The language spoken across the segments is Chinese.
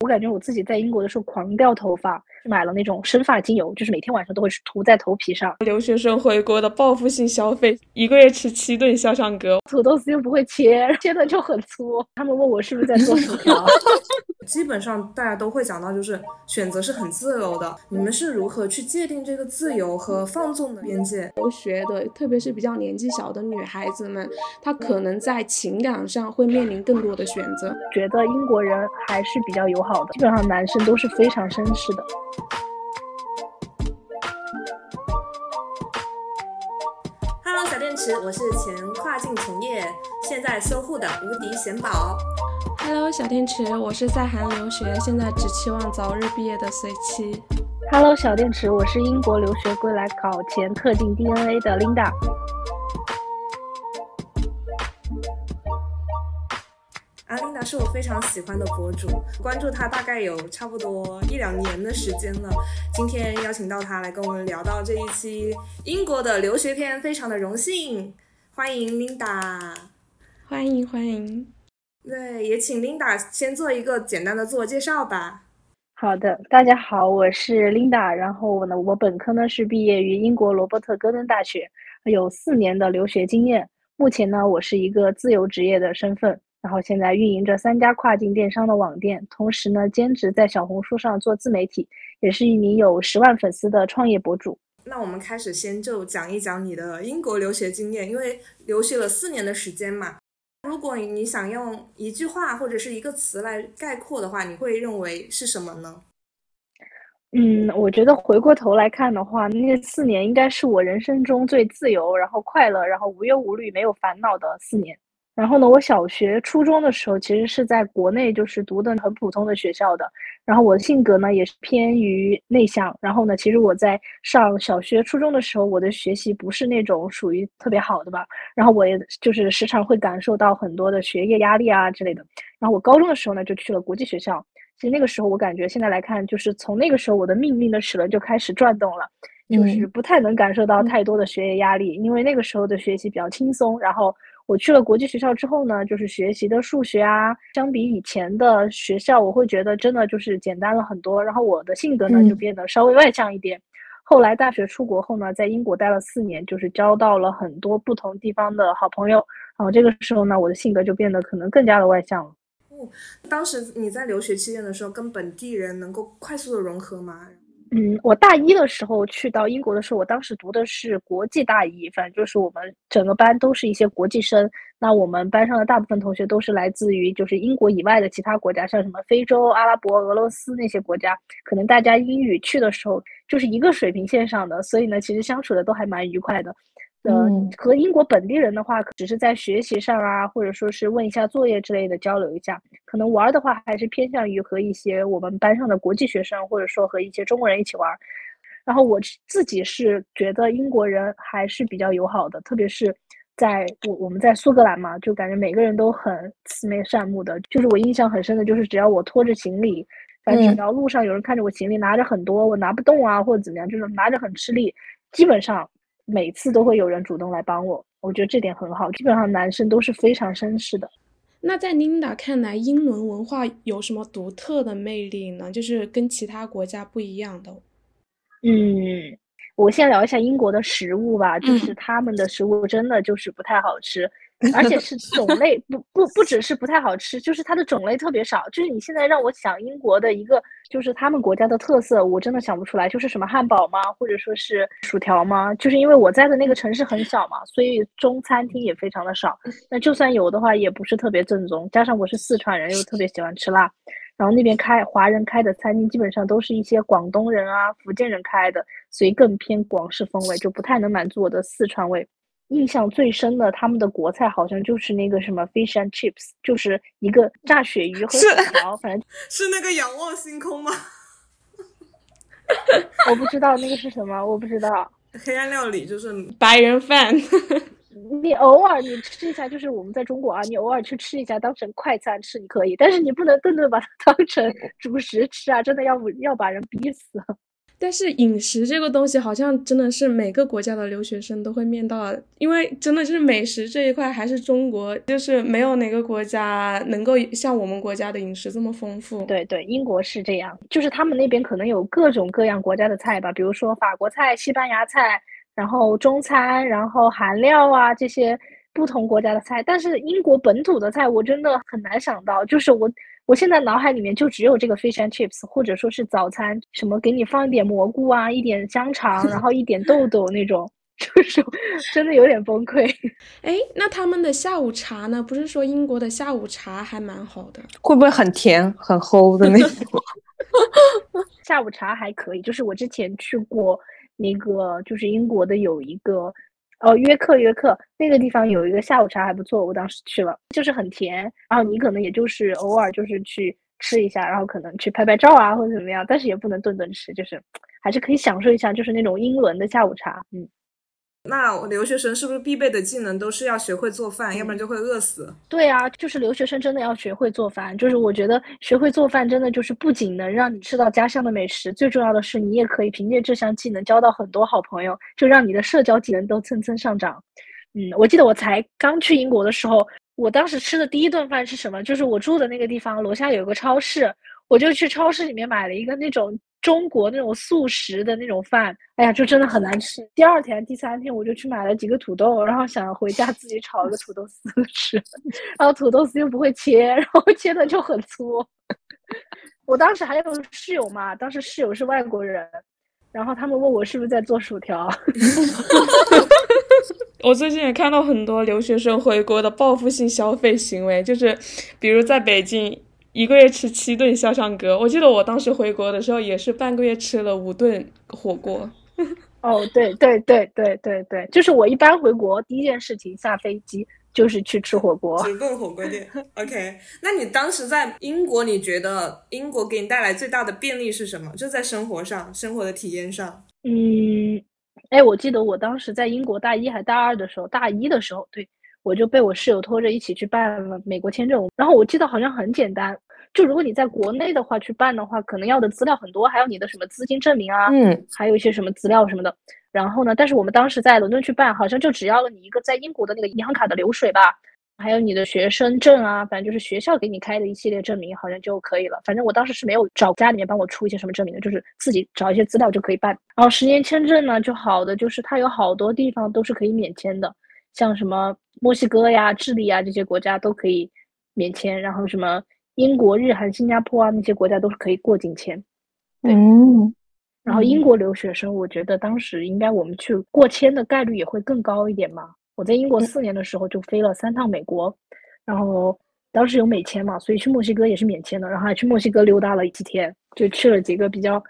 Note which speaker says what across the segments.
Speaker 1: 我感觉我自己在英国的时候狂掉头发，买了那种生发精油，就是每天晚上都会涂在头皮上。
Speaker 2: 留学生回国的报复性消费，一个月吃七顿小香哥，
Speaker 1: 土豆丝又不会切，切的就很粗。他们问我是不是在做薯条。
Speaker 3: 基本上大家都会讲到，就是选择是很自由的。你们是如何去界定这个自由和放纵的边界？
Speaker 4: 留学的，特别是比较年纪小的女孩子们，她可能在情感上会面临更多的选择。
Speaker 1: 觉得英国人还是比较友好的，基本上男生都是非常绅士的。
Speaker 3: Hello，小电池，我是前跨境从业，现在修护的无敌贤宝。
Speaker 4: Hello，小电池，我是在韩留学，现在只期望早日毕业的随七。
Speaker 1: Hello，小电池，我是英国留学归来搞前特定 DNA 的 Linda。
Speaker 3: 阿琳达是我非常喜欢的博主，关注她大概有差不多一两年的时间了。今天邀请到她来跟我们聊到这一期英国的留学篇，非常的荣幸，欢迎 Linda，
Speaker 4: 欢迎欢迎。
Speaker 3: 对，也请 Linda 先做一个简单的自我介绍吧。
Speaker 1: 好的，大家好，我是 Linda，然后我呢，我本科呢是毕业于英国罗伯特戈登大学，有四年的留学经验。目前呢，我是一个自由职业的身份。然后现在运营着三家跨境电商的网店，同时呢兼职在小红书上做自媒体，也是一名有十万粉丝的创业博主。
Speaker 3: 那我们开始先就讲一讲你的英国留学经验，因为留学了四年的时间嘛。如果你想用一句话或者是一个词来概括的话，你会认为是什么呢？
Speaker 1: 嗯，我觉得回过头来看的话，那四年应该是我人生中最自由、然后快乐、然后无忧无虑、没有烦恼的四年。然后呢，我小学、初中的时候其实是在国内就是读的很普通的学校的。然后我的性格呢也是偏于内向。然后呢，其实我在上小学、初中的时候，我的学习不是那种属于特别好的吧。然后我也就是时常会感受到很多的学业压力啊之类的。然后我高中的时候呢，就去了国际学校。其实那个时候我感觉现在来看，就是从那个时候我的命运的齿轮就开始转动了，就是不太能感受到太多的学业压力，因为那个时候的学习比较轻松。然后。我去了国际学校之后呢，就是学习的数学啊，相比以前的学校，我会觉得真的就是简单了很多。然后我的性格呢就变得稍微外向一点。后来大学出国后呢，在英国待了四年，就是交到了很多不同地方的好朋友。然后这个时候呢，我的性格就变得可能更加的外向了。
Speaker 3: 哦，当时你在留学期间的时候，跟本地人能够快速的融合吗？
Speaker 1: 嗯，我大一的时候去到英国的时候，我当时读的是国际大一，反正就是我们整个班都是一些国际生。那我们班上的大部分同学都是来自于就是英国以外的其他国家，像什么非洲、阿拉伯、俄罗斯那些国家。可能大家英语去的时候就是一个水平线上的，所以呢，其实相处的都还蛮愉快的。嗯，和英国本地人的话，只是在学习上啊，或者说是问一下作业之类的交流一下。可能玩的话，还是偏向于和一些我们班上的国际学生，或者说和一些中国人一起玩。然后我自己是觉得英国人还是比较友好的，特别是在我我们在苏格兰嘛，就感觉每个人都很慈眉善目的。就是我印象很深的，就是只要我拖着行李，反正只要路上有人看着我行李拿着很多，我拿不动啊，或者怎么样，就是拿着很吃力，基本上。每次都会有人主动来帮我，我觉得这点很好。基本上男生都是非常绅士的。
Speaker 4: 那在 Linda 看来，英伦文化有什么独特的魅力呢？就是跟其他国家不一样的。
Speaker 1: 嗯，我先聊一下英国的食物吧，就是他们的食物真的就是不太好吃。而且是种类不不不只是不太好吃，就是它的种类特别少。就是你现在让我想英国的一个，就是他们国家的特色，我真的想不出来。就是什么汉堡吗？或者说是薯条吗？就是因为我在的那个城市很小嘛，所以中餐厅也非常的少。那就算有的话，也不是特别正宗。加上我是四川人，又特别喜欢吃辣，然后那边开华人开的餐厅，基本上都是一些广东人啊、福建人开的，所以更偏广式风味，就不太能满足我的四川味。印象最深的，他们的国菜好像就是那个什么 fish and chips，就是一个炸鳕鱼和薯条，反正
Speaker 3: 是那个仰望星空吗？
Speaker 1: 我不知道那个是什么，我不知道。
Speaker 3: 黑暗料理就是
Speaker 2: 白人饭。
Speaker 1: 你偶尔你吃一下，就是我们在中国啊，你偶尔去吃一下，当成快餐吃你可以，但是你不能顿顿把它当成主食吃啊，真的要不要把人逼死。
Speaker 4: 但是饮食这个东西，好像真的是每个国家的留学生都会面到，因为真的就是美食这一块，还是中国就是没有哪个国家能够像我们国家的饮食这么丰富。
Speaker 1: 对对，英国是这样，就是他们那边可能有各种各样国家的菜吧，比如说法国菜、西班牙菜，然后中餐，然后韩料啊这些不同国家的菜。但是英国本土的菜，我真的很难想到，就是我。我现在脑海里面就只有这个 fish and chips，或者说是早餐，什么给你放一点蘑菇啊，一点香肠，然后一点豆豆那种，就是真的有点崩溃。
Speaker 4: 哎，那他们的下午茶呢？不是说英国的下午茶还蛮好的？
Speaker 5: 会不会很甜很齁的那种？
Speaker 1: 下午茶还可以，就是我之前去过那个，就是英国的有一个。哦，约克约克那个地方有一个下午茶还不错，我当时去了，就是很甜，然后你可能也就是偶尔就是去吃一下，然后可能去拍拍照啊或者怎么样，但是也不能顿顿吃，就是还是可以享受一下，就是那种英伦的下午茶，嗯。
Speaker 3: 那留学生是不是必备的技能都是要学会做饭，要不然就会饿死？
Speaker 1: 对啊，就是留学生真的要学会做饭。就是我觉得学会做饭真的就是不仅能让你吃到家乡的美食，最重要的是你也可以凭借这项技能交到很多好朋友，就让你的社交技能都蹭蹭上涨。嗯，我记得我才刚去英国的时候，我当时吃的第一顿饭是什么？就是我住的那个地方楼下有个超市，我就去超市里面买了一个那种。中国那种速食的那种饭，哎呀，就真的很难吃。第二天、第三天，我就去买了几个土豆，然后想回家自己炒一个土豆丝吃，然后土豆丝又不会切，然后切的就很粗。我当时还有室友嘛，当时室友是外国人，然后他们问我是不是在做薯条。
Speaker 2: 我最近也看到很多留学生回国的报复性消费行为，就是比如在北京。一个月吃七顿肖像哥，我记得我当时回国的时候也是半个月吃了五顿火锅。
Speaker 1: 哦，对对对对对对，就是我一般回国第一件事情下飞机就是去吃火锅，
Speaker 3: 直奔火锅店。OK，那你当时在英国，你觉得英国给你带来最大的便利是什么？就在生活上，生活的体验上。
Speaker 1: 嗯，哎，我记得我当时在英国大一还大二的时候，大一的时候，对。我就被我室友拖着一起去办了美国签证，然后我记得好像很简单，就如果你在国内的话去办的话，可能要的资料很多，还有你的什么资金证明啊，
Speaker 5: 嗯，
Speaker 1: 还有一些什么资料什么的。然后呢，但是我们当时在伦敦去办，好像就只要了你一个在英国的那个银行卡的流水吧，还有你的学生证啊，反正就是学校给你开的一系列证明，好像就可以了。反正我当时是没有找家里面帮我出一些什么证明的，就是自己找一些资料就可以办。然后十年签证呢，就好的就是它有好多地方都是可以免签的。像什么墨西哥呀、智利啊这些国家都可以免签，然后什么英国、日韩、新加坡啊那些国家都是可以过境签。
Speaker 5: 嗯，
Speaker 1: 然后英国留学生，我觉得当时应该我们去过签的概率也会更高一点嘛。我在英国四年的时候就飞了三趟美国，然后当时有美签嘛，所以去墨西哥也是免签的，然后还去墨西哥溜达了几天，就去了几个比较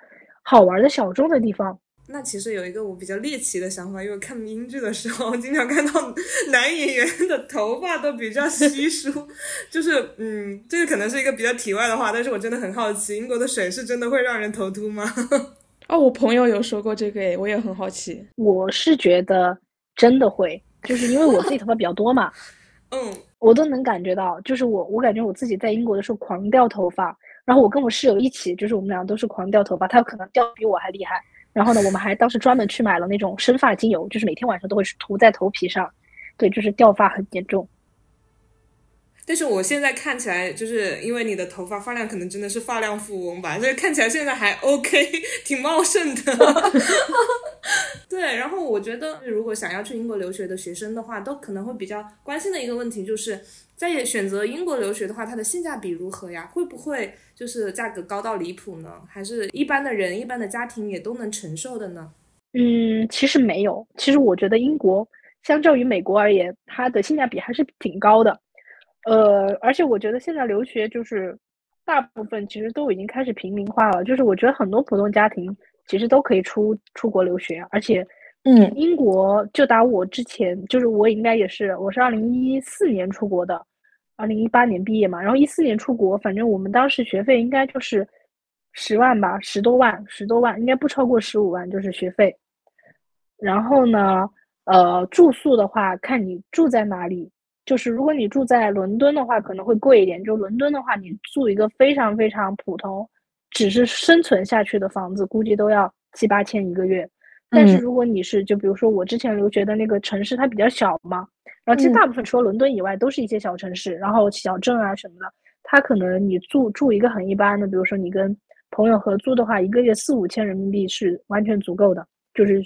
Speaker 1: 好玩的小众的地方。
Speaker 3: 那其实有一个我比较猎奇的想法，因为看英剧的时候，经常看到男演员的头发都比较稀疏，就是嗯，这个可能是一个比较题外的话，但是我真的很好奇，英国的水是真的会让人头秃吗？
Speaker 2: 哦，我朋友有说过这个诶，我也很好奇。
Speaker 1: 我是觉得真的会，就是因为我自己头发比较多嘛，
Speaker 3: 嗯，
Speaker 1: 我都能感觉到，就是我我感觉我自己在英国的时候狂掉头发，然后我跟我室友一起，就是我们俩都是狂掉头发，他可能掉比我还厉害。然后呢，我们还当时专门去买了那种生发精油，就是每天晚上都会涂在头皮上，对，就是掉发很严重。
Speaker 3: 但是我现在看起来，就是因为你的头发发量可能真的是发量富翁吧，所以看起来现在还 OK，挺茂盛的。对，然后我觉得，如果想要去英国留学的学生的话，都可能会比较关心的一个问题就是。在选择英国留学的话，它的性价比如何呀？会不会就是价格高到离谱呢？还是一般的人、一般的家庭也都能承受的呢？
Speaker 1: 嗯，其实没有。其实我觉得英国相较于美国而言，它的性价比还是挺高的。呃，而且我觉得现在留学就是大部分其实都已经开始平民化了。就是我觉得很多普通家庭其实都可以出出国留学，而且。
Speaker 5: 嗯，
Speaker 1: 英国就打我之前，就是我应该也是，我是二零一四年出国的，二零一八年毕业嘛，然后一四年出国，反正我们当时学费应该就是十万吧，十多万，十多万，应该不超过十五万，就是学费。然后呢，呃，住宿的话，看你住在哪里，就是如果你住在伦敦的话，可能会贵一点。就伦敦的话，你住一个非常非常普通，只是生存下去的房子，估计都要七八千一个月。但是如果你是就比如说我之前留学的那个城市，它比较小嘛，然后其实大部分除了伦敦以外都是一些小城市，然后小镇啊什么的，它可能你住住一个很一般的，比如说你跟朋友合租的话，一个月四五千人民币是完全足够的，就是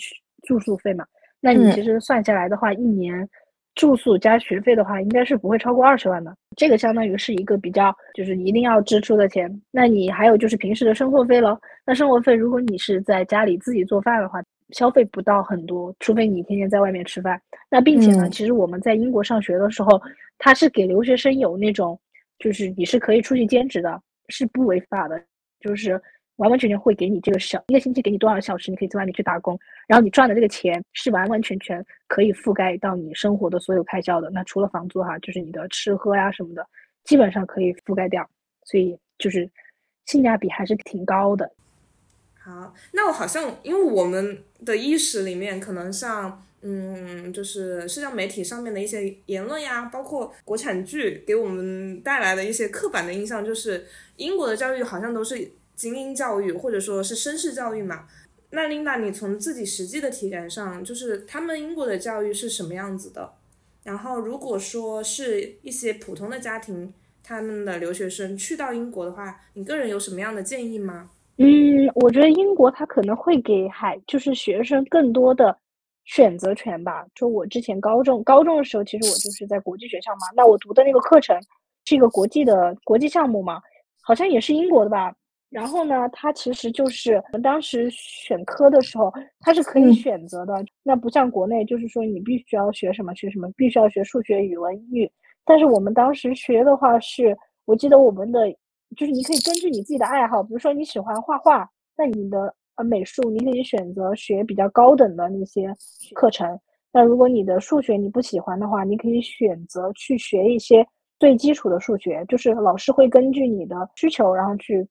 Speaker 1: 住宿费嘛。那你其实算下来的话，一年住宿加学费的话，应该是不会超过二十万的。这个相当于是一个比较就是一定要支出的钱。那你还有就是平时的生活费喽。那生活费如果你是在家里自己做饭的话，消费不到很多，除非你天天在外面吃饭。那并且呢，其实我们在英国上学的时候，他是给留学生有那种，就是你是可以出去兼职的，是不违法的，就是完完全全会给你这个小一个星期给你多少小时，你可以在外面去打工，然后你赚的这个钱是完完全全可以覆盖到你生活的所有开销的。那除了房租哈，就是你的吃喝呀什么的，基本上可以覆盖掉，所以就是性价比还是挺高的。
Speaker 3: 好，那我好像因为我们的意识里面，可能像嗯，就是社交媒体上面的一些言论呀，包括国产剧给我们带来的一些刻板的印象，就是英国的教育好像都是精英教育，或者说是绅士教育嘛。那琳达，你从自己实际的体感上，就是他们英国的教育是什么样子的？然后，如果说是一些普通的家庭，他们的留学生去到英国的话，你个人有什么样的建议吗？
Speaker 1: 嗯，我觉得英国它可能会给海就是学生更多的选择权吧。就我之前高中高中的时候，其实我就是在国际学校嘛，那我读的那个课程是一个国际的国际项目嘛，好像也是英国的吧。然后呢，它其实就是我们当时选科的时候，它是可以选择的。那不像国内，就是说你必须要学什么学什么，必须要学数学、语文、英语。但是我们当时学的话，是我记得我们的。就是你可以根据你自己的爱好，比如说你喜欢画画，那你的呃美术你可以选择学比较高等的那些课程。那如果你的数学你不喜欢的话，你可以选择去学一些最基础的数学。就是老师会根据你的需求，然后去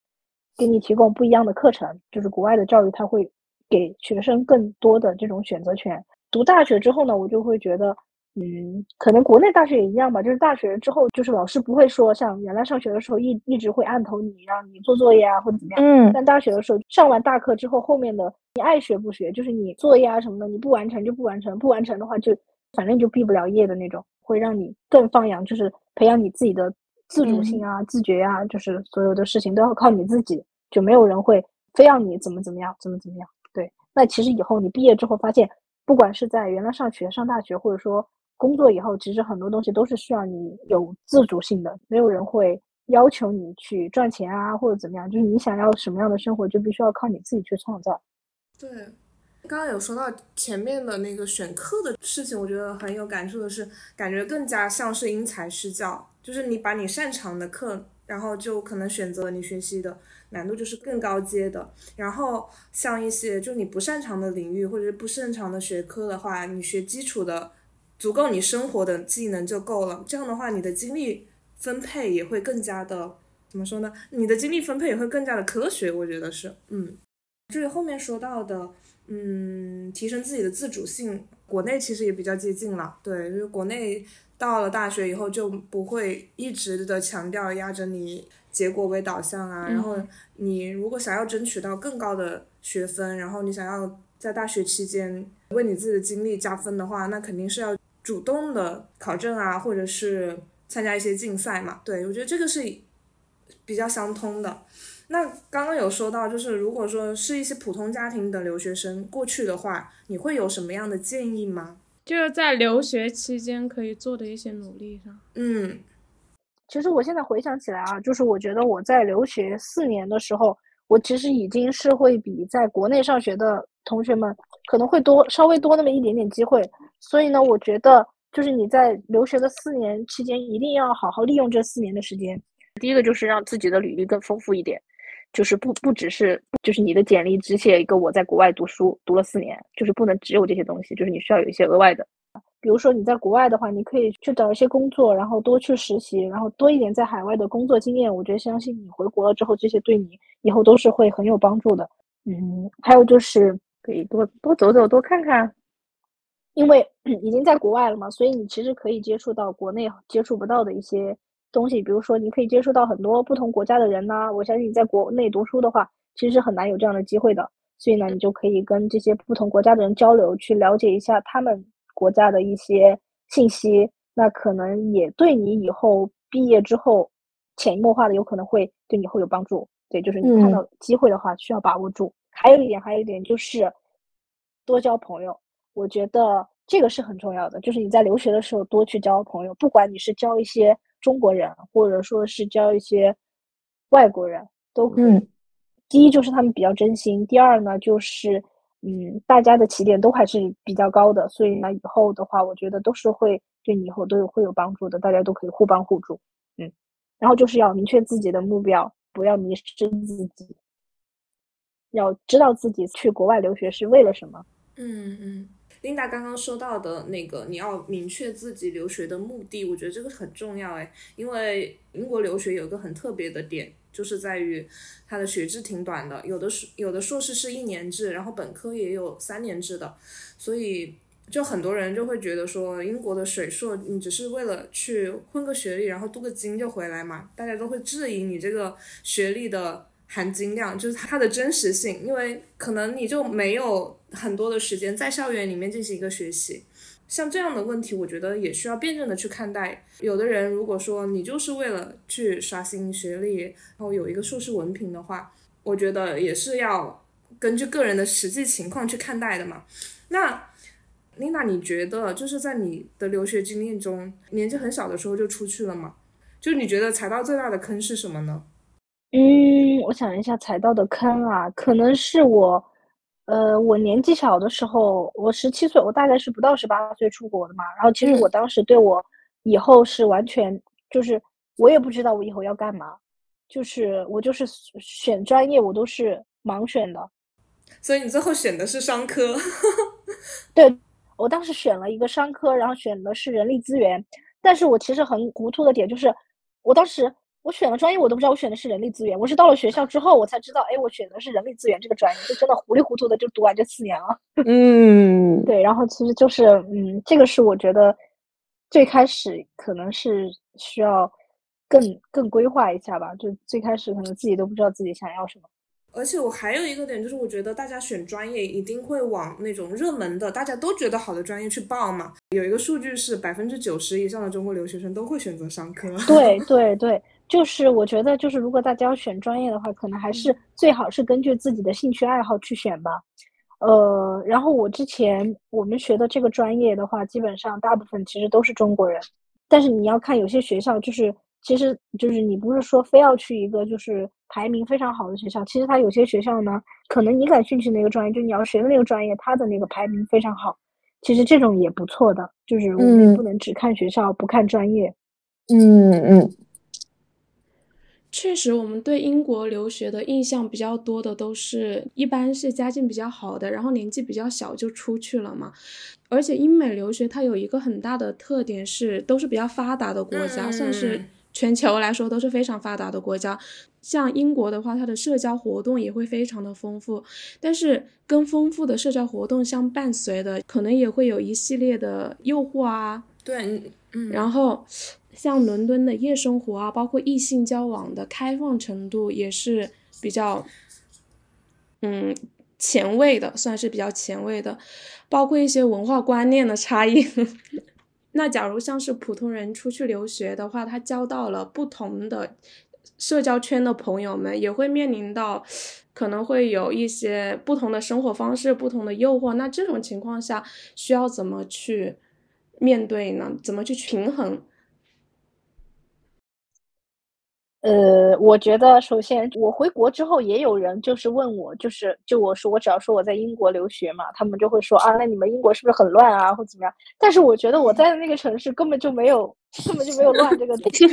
Speaker 1: 给你提供不一样的课程。就是国外的教育，它会给学生更多的这种选择权。读大学之后呢，我就会觉得。嗯，可能国内大学也一样吧，就是大学之后，就是老师不会说像原来上学的时候一一直会按头你，让你做作业啊或者怎么样。嗯。但大学的时候，上完大课之后，后面的你爱学不学，就是你作业啊什么的，你不完成就不完成，不完成的话就反正就毕不了业的那种，会让你更放养，就是培养你自己的自主性啊、自觉啊，就是所有的事情都要靠你自己，就没有人会非要你怎么怎么样，怎么怎么样。对。那其实以后你毕业之后发现，不管是在原来上学、上大学，或者说。工作以后，其实很多东西都是需要你有自主性的，没有人会要求你去赚钱啊，或者怎么样。就是你想要什么样的生活，就必须要靠你自己去创造。
Speaker 3: 对，刚刚有说到前面的那个选课的事情，我觉得很有感触的是，感觉更加像是因材施教，就是你把你擅长的课，然后就可能选择你学习的难度就是更高阶的。然后像一些就你不擅长的领域或者是不擅长的学科的话，你学基础的。足够你生活的技能就够了，这样的话，你的精力分配也会更加的怎么说呢？你的精力分配也会更加的科学，我觉得是，嗯。至于后面说到的，嗯，提升自己的自主性，国内其实也比较接近了，对，就是国内到了大学以后就不会一直的强调压着你结果为导向啊，然后你如果想要争取到更高的学分，然后你想要在大学期间为你自己的经历加分的话，那肯定是要。主动的考证啊，或者是参加一些竞赛嘛，对我觉得这个是比较相通的。那刚刚有说到，就是如果说是一些普通家庭的留学生过去的话，你会有什么样的建议吗？
Speaker 2: 就是在留学期间可以做的一些努力上。
Speaker 3: 嗯，
Speaker 1: 其实我现在回想起来啊，就是我觉得我在留学四年的时候，我其实已经是会比在国内上学的同学们可能会多稍微多那么一点点机会。所以呢，我觉得就是你在留学的四年期间，一定要好好利用这四年的时间。第一个就是让自己的履历更丰富一点，就是不不只是就是你的简历只写一个我在国外读书读了四年，就是不能只有这些东西，就是你需要有一些额外的。比如说你在国外的话，你可以去找一些工作，然后多去实习，然后多一点在海外的工作经验。我觉得相信你回国了之后，这些对你以后都是会很有帮助的。嗯，还有就是可以多多走走，多看看。因为 已经在国外了嘛，所以你其实可以接触到国内接触不到的一些东西，比如说你可以接触到很多不同国家的人呐。我相信你在国内读书的话，其实是很难有这样的机会的。所以呢，你就可以跟这些不同国家的人交流，去了解一下他们国家的一些信息。那可能也对你以后毕业之后潜移默化的有可能会对你会有帮助。对，就是你看到机会的话，需要把握住。还有一点，还有一点就是多交朋友。我觉得这个是很重要的，就是你在留学的时候多去交朋友，不管你是交一些中国人，或者说是教一些外国人，都可以。第一就是他们比较真心，第二呢就是嗯，大家的起点都还是比较高的，所以呢以后的话，我觉得都是会对你以后都有会有帮助的，大家都可以互帮互助。嗯，然后就是要明确自己的目标。不要迷失自己，要知道自己去国外留学是为了什么。
Speaker 3: 嗯嗯，Linda 刚刚说到的那个，你要明确自己留学的目的，我觉得这个很重要哎，因为英国留学有个很特别的点，就是在于它的学制挺短的，有的是有的硕士是一年制，然后本科也有三年制的，所以。就很多人就会觉得说，英国的水硕，你只是为了去混个学历，然后镀个金就回来嘛？大家都会质疑你这个学历的含金量，就是它的真实性，因为可能你就没有很多的时间在校园里面进行一个学习。像这样的问题，我觉得也需要辩证的去看待。有的人如果说你就是为了去刷新学历，然后有一个硕士文凭的话，我觉得也是要根据个人的实际情况去看待的嘛。那。琳达，你觉得就是在你的留学经历中，年纪很小的时候就出去了吗？就你觉得踩到最大的坑是什么呢？
Speaker 1: 嗯，我想一下，踩到的坑啊，可能是我，呃，我年纪小的时候，我十七岁，我大概是不到十八岁出国的嘛。然后其实我当时对我以后是完全就是我也不知道我以后要干嘛，就是我就是选专业我都是盲选的。
Speaker 3: 所以你最后选的是商科？
Speaker 1: 对。我当时选了一个商科，然后选的是人力资源，但是我其实很糊涂的点就是，我当时我选了专业，我都不知道我选的是人力资源，我是到了学校之后我才知道，哎，我选的是人力资源这个专业，就真的糊里糊涂的就读完这四年了。
Speaker 5: 嗯，
Speaker 1: 对，然后其实就是，嗯，这个是我觉得最开始可能是需要更更规划一下吧，就最开始可能自己都不知道自己想要什么。
Speaker 3: 而且我还有一个点，就是我觉得大家选专业一定会往那种热门的、大家都觉得好的专业去报嘛。有一个数据是百分之九十以上的中国留学生都会选择商科。
Speaker 1: 对对对，就是我觉得，就是如果大家要选专业的话，可能还是最好是根据自己的兴趣爱好去选吧。呃，然后我之前我们学的这个专业的话，基本上大部分其实都是中国人，但是你要看有些学校就是。其实就是你不是说非要去一个就是排名非常好的学校，其实它有些学校呢，可能你感兴趣那个专业，就你要学的那个专业，它的那个排名非常好，其实这种也不错的。就是我们不能只看学校不看专业。
Speaker 5: 嗯嗯，
Speaker 4: 确实，我们对英国留学的印象比较多的都是一般是家境比较好的，然后年纪比较小就出去了嘛。而且英美留学它有一个很大的特点是，都是比较发达的国家，算是。全球来说都是非常发达的国家，像英国的话，它的社交活动也会非常的丰富。但是跟丰富的社交活动相伴随的，可能也会有一系列的诱惑啊。
Speaker 3: 对，嗯。
Speaker 4: 然后像伦敦的夜生活啊，包括异性交往的开放程度也是比较，嗯，前卫的，算是比较前卫的，包括一些文化观念的差异。那假如像是普通人出去留学的话，他交到了不同的社交圈的朋友们，也会面临到可能会有一些不同的生活方式、不同的诱惑。那这种情况下，需要怎么去面对呢？怎么去平衡？
Speaker 1: 呃，我觉得首先我回国之后，也有人就是问我，就是就我说我只要说我在英国留学嘛，他们就会说啊，那你们英国是不是很乱啊，或怎么样？但是我觉得我在的那个城市根本就没有，根本就没有乱这个东西，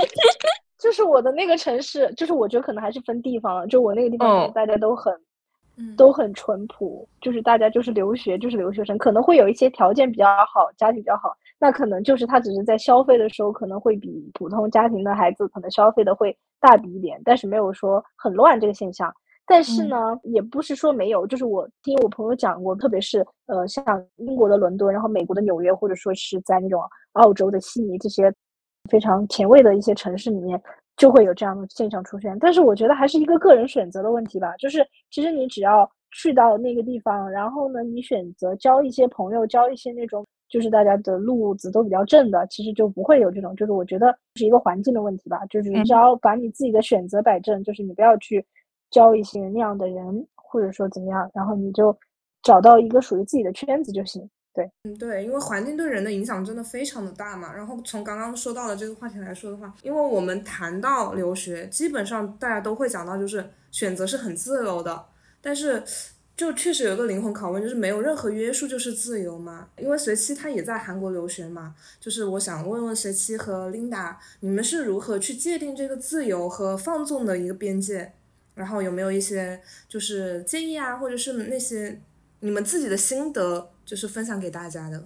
Speaker 1: 就是我的那个城市，就是我觉得可能还是分地方了，就我那个地方大家都很。都很淳朴，就是大家就是留学，就是留学生，可能会有一些条件比较好，家庭比较好，那可能就是他只是在消费的时候可能会比普通家庭的孩子可能消费的会大笔一点，但是没有说很乱这个现象。但是呢，也不是说没有，就是我听我朋友讲过，特别是呃像英国的伦敦，然后美国的纽约，或者说是在那种澳洲的悉尼这些非常前卫的一些城市里面。就会有这样的现象出现，但是我觉得还是一个个人选择的问题吧。就是其实你只要去到那个地方，然后呢，你选择交一些朋友，交一些那种就是大家的路子都比较正的，其实就不会有这种，就是我觉得是一个环境的问题吧，就是你只要把你自己的选择摆正，就是你不要去交一些那样的人，或者说怎么样，然后你就找到一个属于自己的圈子就行。对，
Speaker 3: 嗯，对，因为环境对人的影响真的非常的大嘛。然后从刚刚说到的这个话题来说的话，因为我们谈到留学，基本上大家都会讲到就是选择是很自由的，但是就确实有一个灵魂拷问，就是没有任何约束就是自由嘛？因为随七他也在韩国留学嘛，就是我想问问随七和 Linda，你们是如何去界定这个自由和放纵的一个边界？然后有没有一些就是建议啊，或者是那些你们自己的心得？就是分享给大家的。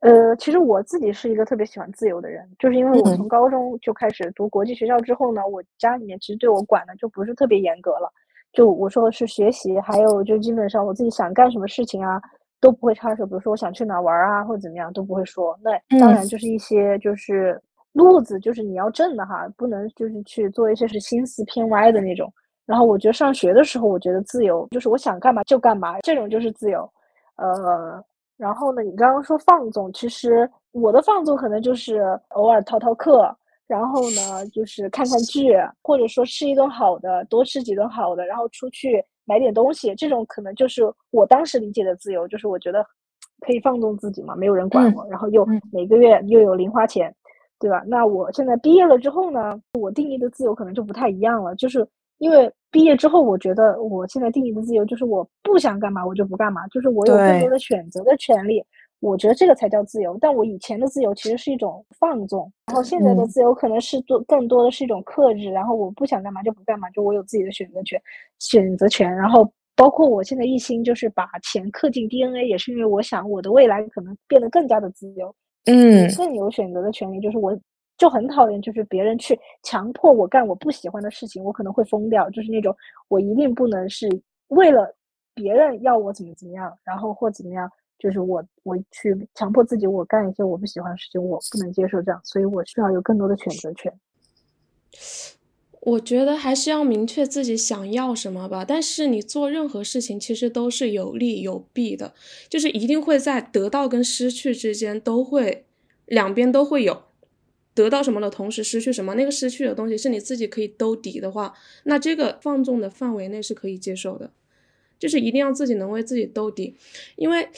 Speaker 1: 呃，其实我自己是一个特别喜欢自由的人，就是因为我从高中就开始读国际学校之后呢，我家里面其实对我管的就不是特别严格了。就我说的是学习，还有就基本上我自己想干什么事情啊，都不会插手。比如说我想去哪玩啊，或者怎么样，都不会说。那当然就是一些就是路子，就是你要正的哈，不能就是去做一些是心思偏歪的那种。然后我觉得上学的时候，我觉得自由就是我想干嘛就干嘛，这种就是自由。呃，然后呢？你刚刚说放纵，其实我的放纵可能就是偶尔逃逃课，然后呢，就是看看剧，或者说吃一顿好的，多吃几顿好的，然后出去买点东西，这种可能就是我当时理解的自由，就是我觉得可以放纵自己嘛，没有人管我，然后又每个月又有零花钱，对吧？那我现在毕业了之后呢，我定义的自由可能就不太一样了，就是因为。毕业之后，我觉得我现在定义的自由就是我不想干嘛我就不干嘛，就是我有更多的选择的权利。我觉得这个才叫自由。但我以前的自由其实是一种放纵，然后现在的自由可能是多更多的是一种克制。然后我不想干嘛就不干嘛，就我有自己的选择权，选择权。然后包括我现在一心就是把钱刻进 DNA，也是因为我想我的未来可能变得更加的自由，
Speaker 5: 嗯，
Speaker 1: 更有选择的权利。就是我。就很讨厌，就是别人去强迫我干我不喜欢的事情，我可能会疯掉。就是那种我一定不能是为了别人要我怎么怎么样，然后或怎么样，就是我我去强迫自己我干一些我不喜欢的事情，我不能接受这样，所以我需要有更多的选择权。
Speaker 4: 我觉得还是要明确自己想要什么吧。但是你做任何事情其实都是有利有弊的，就是一定会在得到跟失去之间都会两边都会有。得到什么的同时失去什么，那个失去的东西是你自己可以兜底的话，那这个放纵的范围内是可以接受的，就是一定要自己能为自己兜底，因为。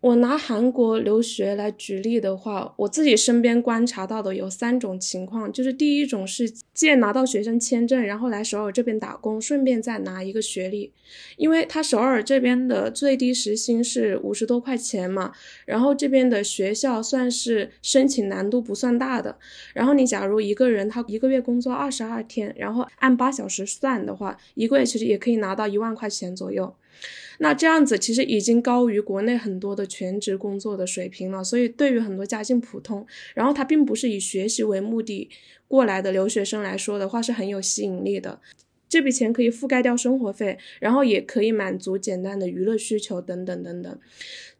Speaker 4: 我拿韩国留学来举例的话，我自己身边观察到的有三种情况，就是第一种是借拿到学生签证，然后来首尔这边打工，顺便再拿一个学历，因为他首尔这边的最低时薪是五十多块钱嘛，然后这边的学校算是申请难度不算大的，然后你假如一个人他一个月工作二十二天，然后按八小时算的话，一个月其实也可以拿到一万块钱左右。那这样子其实已经高于国内很多的全职工作的水平了，所以对于很多家境普通，然后他并不是以学习为目的过来的留学生来说的话，是很有吸引力的。这笔钱可以覆盖掉生活费，然后也可以满足简单的娱乐需求等等等等。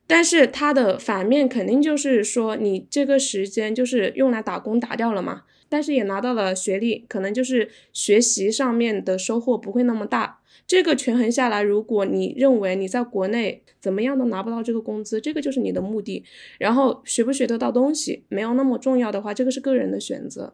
Speaker 4: 但是它的反面肯定就是说，你这个时间就是用来打工打掉了嘛，但是也拿到了学历，可能就是学习上面的收获不会那么大。这个权衡下来，如果你认为你在国内怎么样都拿不到这个工资，这个就是你的目的。然后学不学得到东西没有那么重要的话，这个是个人的选择。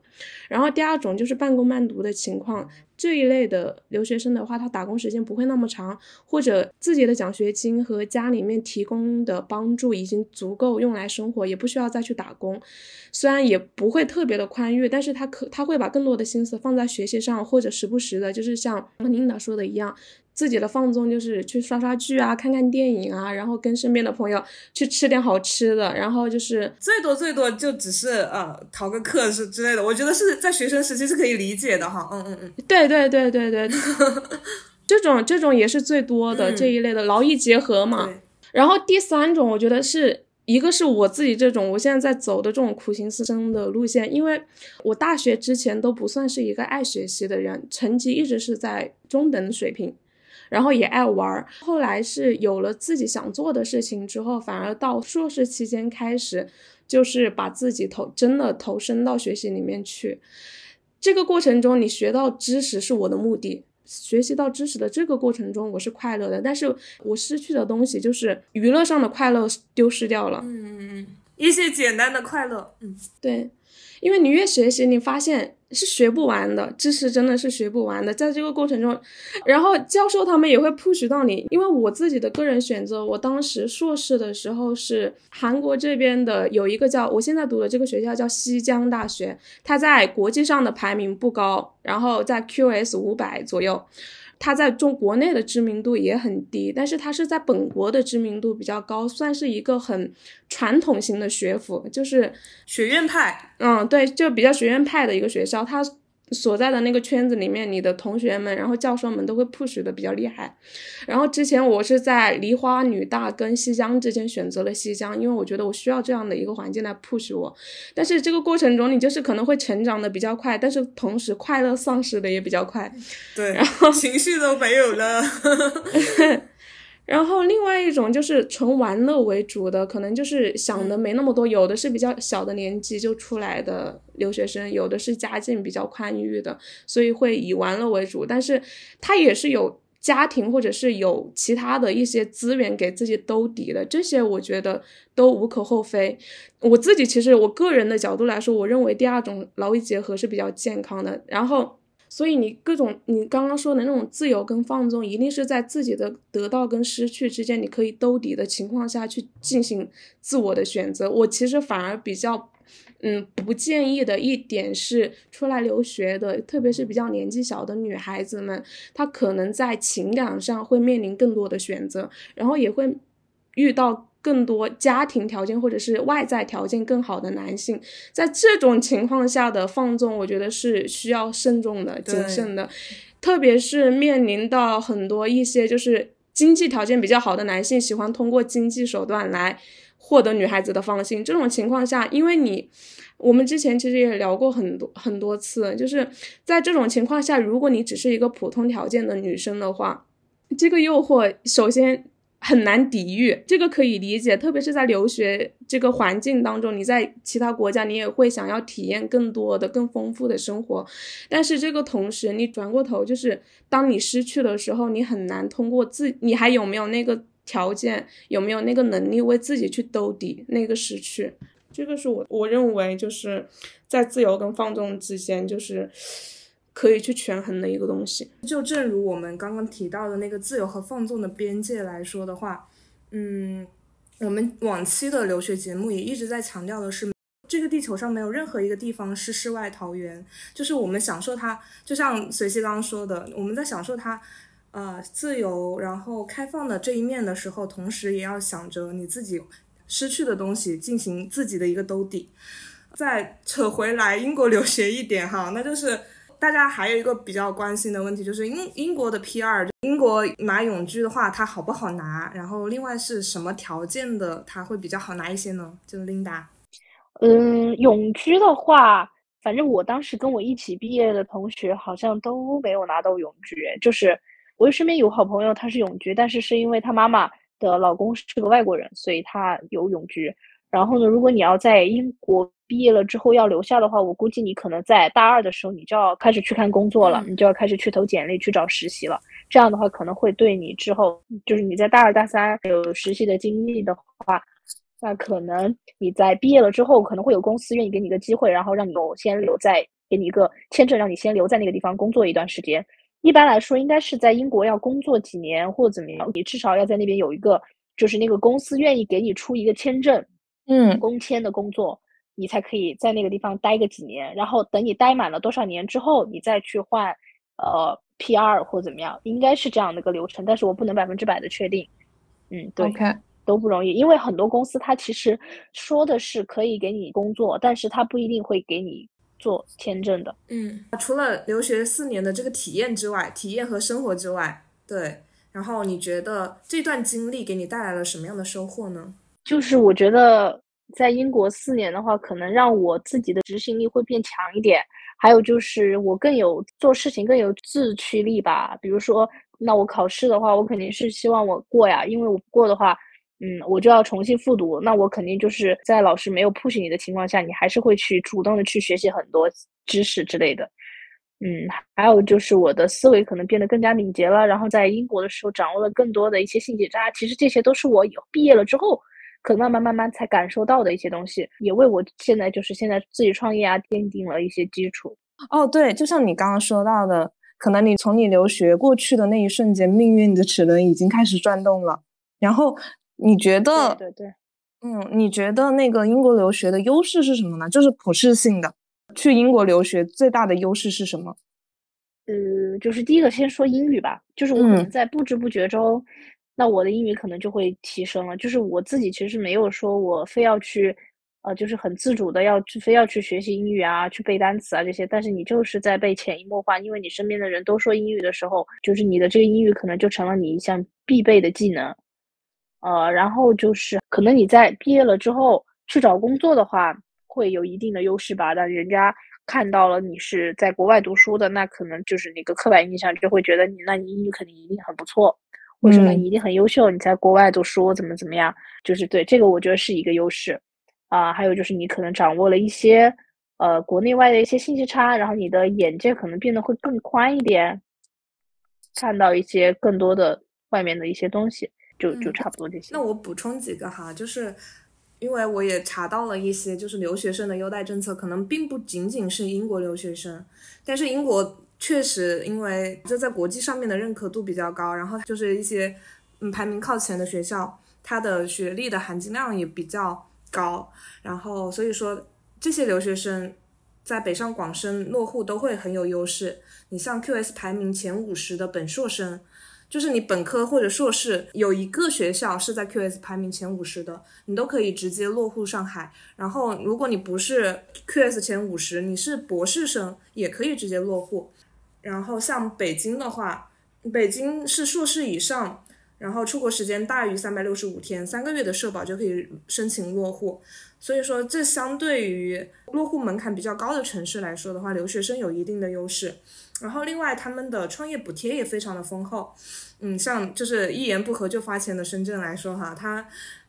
Speaker 4: 然后第二种就是半工半读的情况。这一类的留学生的话，他打工时间不会那么长，或者自己的奖学金和家里面提供的帮助已经足够用来生活，也不需要再去打工。虽然也不会特别的宽裕，但是他可他会把更多的心思放在学习上，或者时不时的，就是像领导说的一样。自己的放纵就是去刷刷剧啊，看看电影啊，然后跟身边的朋友去吃点好吃的，然后就是
Speaker 3: 最多最多就只是呃逃个课是之类的。我觉得是在学生时期是可以理解的哈，嗯嗯嗯，
Speaker 4: 对对对对对，这种这种也是最多的这一类的劳逸结合嘛。然后第三种，我觉得是一个是我自己这种我现在在走的这种苦行僧生的路线，因为我大学之前都不算是一个爱学习的人，成绩一直是在中等水平。然后也爱玩儿，后来是有了自己想做的事情之后，反而到硕士期间开始，就是把自己投真的投身到学习里面去。这个过程中，你学到知识是我的目的，学习到知识的这个过程中，我是快乐的，但是我失去的东西就是娱乐上的快乐丢失掉了。
Speaker 3: 一些简单的快乐。嗯，
Speaker 4: 对，因为你越学习，你发现。是学不完的知识，真的是学不完的。在这个过程中，然后教授他们也会 push 到你。因为我自己的个人选择，我当时硕士的时候是韩国这边的，有一个叫我现在读的这个学校叫西江大学，它在国际上的排名不高，然后在 QS 五百左右。它在中国内的知名度也很低，但是它是在本国的知名度比较高，算是一个很传统型的学府，就是
Speaker 3: 学院派。
Speaker 4: 嗯，对，就比较学院派的一个学校，它。所在的那个圈子里面，你的同学们，然后教授们都会 push 的比较厉害。然后之前我是在梨花女大跟西江之间选择了西江，因为我觉得我需要这样的一个环境来 push 我。但是这个过程中，你就是可能会成长的比较快，但是同时快乐丧失的也比较快。
Speaker 3: 对，
Speaker 4: 然后
Speaker 3: 情绪都没有了。
Speaker 4: 然后另外一种就是纯玩乐为主的，可能就是想的没那么多。有的是比较小的年纪就出来的留学生，有的是家境比较宽裕的，所以会以玩乐为主。但是他也是有家庭或者是有其他的一些资源给自己兜底的，这些我觉得都无可厚非。我自己其实我个人的角度来说，我认为第二种劳逸结合是比较健康的。然后。所以你各种你刚刚说的那种自由跟放纵，一定是在自己的得到跟失去之间，你可以兜底的情况下去进行自我的选择。我其实反而比较，嗯，不建议的一点是，出来留学的，特别是比较年纪小的女孩子们，她可能在情感上会面临更多的选择，然后也会遇到。更多家庭条件或者是外在条件更好的男性，在这种情况下的放纵，我觉得是需要慎重的、谨慎的，特别是面临到很多一些就是经济条件比较好的男性，喜欢通过经济手段来获得女孩子的芳心。这种情况下，因为你我们之前其实也聊过很多很多次，就是在这种情况下，如果你只是一个普通条件的女生的话，这个诱惑首先。很难抵御，这个可以理解，特别是在留学这个环境当中，你在其他国家，你也会想要体验更多的、更丰富的生活。但是这个同时，你转过头，就是当你失去的时候，你很难通过自，你还有没有那个条件，有没有那个能力为自己去兜底那个失去？这个是我我认为就是在自由跟放纵之间，就是。可以去权衡的一个东西，
Speaker 3: 就正如我们刚刚提到的那个自由和放纵的边界来说的话，嗯，我们往期的留学节目也一直在强调的是，这个地球上没有任何一个地方是世外桃源，就是我们享受它，就像随西刚刚说的，我们在享受它，呃，自由然后开放的这一面的时候，同时也要想着你自己失去的东西，进行自己的一个兜底。再扯回来英国留学一点哈，那就是。大家还有一个比较关心的问题，就是英英国的 P 二，英国拿永居的话，它好不好拿？然后另外是什么条件的，它会比较好拿一些呢？就是 Linda，
Speaker 1: 嗯，永居的话，反正我当时跟我一起毕业的同学好像都没有拿到永居，就是我身边有好朋友他是永居，但是是因为他妈妈的老公是个外国人，所以他有永居。然后呢，如果你要在英国毕业了之后要留下的话，我估计你可能在大二的时候你就要开始去看工作了，你就要开始去投简历去找实习了。这样的话可能会对你之后，就是你在大二大三有实习的经历的话，那可能你在毕业了之后可能会有公司愿意给你一个机会，然后让你先留在，给你一个签证，让你先留在那个地方工作一段时间。一般来说，应该是在英国要工作几年或怎么样，你至少要在那边有一个，就是那个公司愿意给你出一个签证。
Speaker 5: 嗯，
Speaker 1: 工签的工作，你才可以在那个地方待个几年，然后等你待满了多少年之后，你再去换，呃，P R 或怎么样，应该是这样的一个流程，但是我不能百分之百的确定。嗯，对
Speaker 5: ，OK，
Speaker 1: 都不容易，因为很多公司它其实说的是可以给你工作，但是它不一定会给你做签证的。
Speaker 3: 嗯，除了留学四年的这个体验之外，体验和生活之外，对，然后你觉得这段经历给你带来了什么样的收获呢？
Speaker 1: 就是我觉得在英国四年的话，可能让我自己的执行力会变强一点。还有就是我更有做事情更有自驱力吧。比如说，那我考试的话，我肯定是希望我过呀，因为我不过的话，嗯，我就要重新复读。那我肯定就是在老师没有 push 你的情况下，你还是会去主动的去学习很多知识之类的。嗯，还有就是我的思维可能变得更加敏捷了，然后在英国的时候掌握了更多的一些信息差。其实这些都是我有毕业了之后，可能慢慢慢慢才感受到的一些东西，也为我现在就是现在自己创业啊奠定了一些基础。
Speaker 5: 哦，对，就像你刚刚说到的，可能你从你留学过去的那一瞬间，命运的齿轮已经开始转动了。然后你觉得，
Speaker 1: 对对，
Speaker 5: 嗯，你觉得那个英国留学的优势是什么呢？就是普适性的。去英国留学最大的优势是什么？
Speaker 1: 呃，就是第一个先说英语吧，就是我可能在不知不觉中，那我的英语可能就会提升了。就是我自己其实没有说我非要去，呃，就是很自主的要去非要去学习英语啊，去背单词啊这些。但是你就是在被潜移默化，因为你身边的人都说英语的时候，就是你的这个英语可能就成了你一项必备的技能。呃，然后就是可能你在毕业了之后去找工作的话。会有一定的优势吧，但人家看到了你是在国外读书的，那可能就是那个刻板印象就会觉得你，那你英语肯定一定很不错，或者你一定很优秀，你在国外读书怎么怎么样，就是对这个我觉得是一个优势啊。还有就是你可能掌握了一些呃国内外的一些信息差，然后你的眼界可能变得会更宽一点，看到一些更多的外面的一些东西，就就差不多这些。
Speaker 3: 那我补充几个哈，就是。因为我也查到了一些，就是留学生的优待政策，可能并不仅仅是英国留学生，但是英国确实因为就在国际上面的认可度比较高，然后就是一些嗯排名靠前的学校，它的学历的含金量也比较高，然后所以说这些留学生在北上广深落户都会很有优势。你像 QS 排名前五十的本硕生。就是你本科或者硕士有一个学校是在 QS 排名前五十的，你都可以直接落户上海。然后，如果你不是 QS 前五十，你是博士生也可以直接落户。然后，像北京的话，北京是硕士以上，然后出国时间大于三百六十五天，三个月的社保就可以申请落户。所以说，这相对于落户门槛比较高的城市来说的话，留学生有一定的优势。然后，另外他们的创业补贴也非常的丰厚，嗯，像就是一言不合就发钱的深圳来说哈，他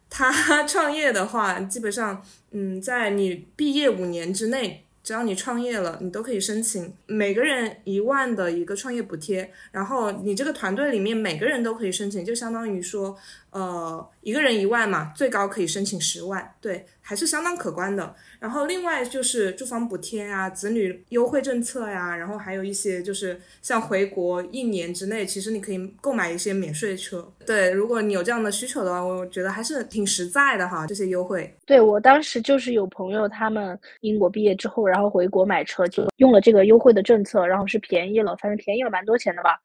Speaker 3: 他 创业的话，基本上，嗯，在你毕业五年之内。只要你创业了，你都可以申请每个人一万的一个创业补贴，然后你这个团队里面每个人都可以申请，就相当于说，呃，一个人一万嘛，最高可以申请十万，对，还是相当可观的。然后另外就是住房补贴啊、子女优惠政策呀，然后还有一些就是像回国一年之内，其实你可以购买一些免税车。对，如果你有这样的需求的话，我觉得还是挺实在的哈，这些优惠。
Speaker 1: 对我当时就是有朋友他们英国毕业之后，然后回国买车就用了这个优惠的政策，然后是便宜了，反正便宜了蛮多钱的吧。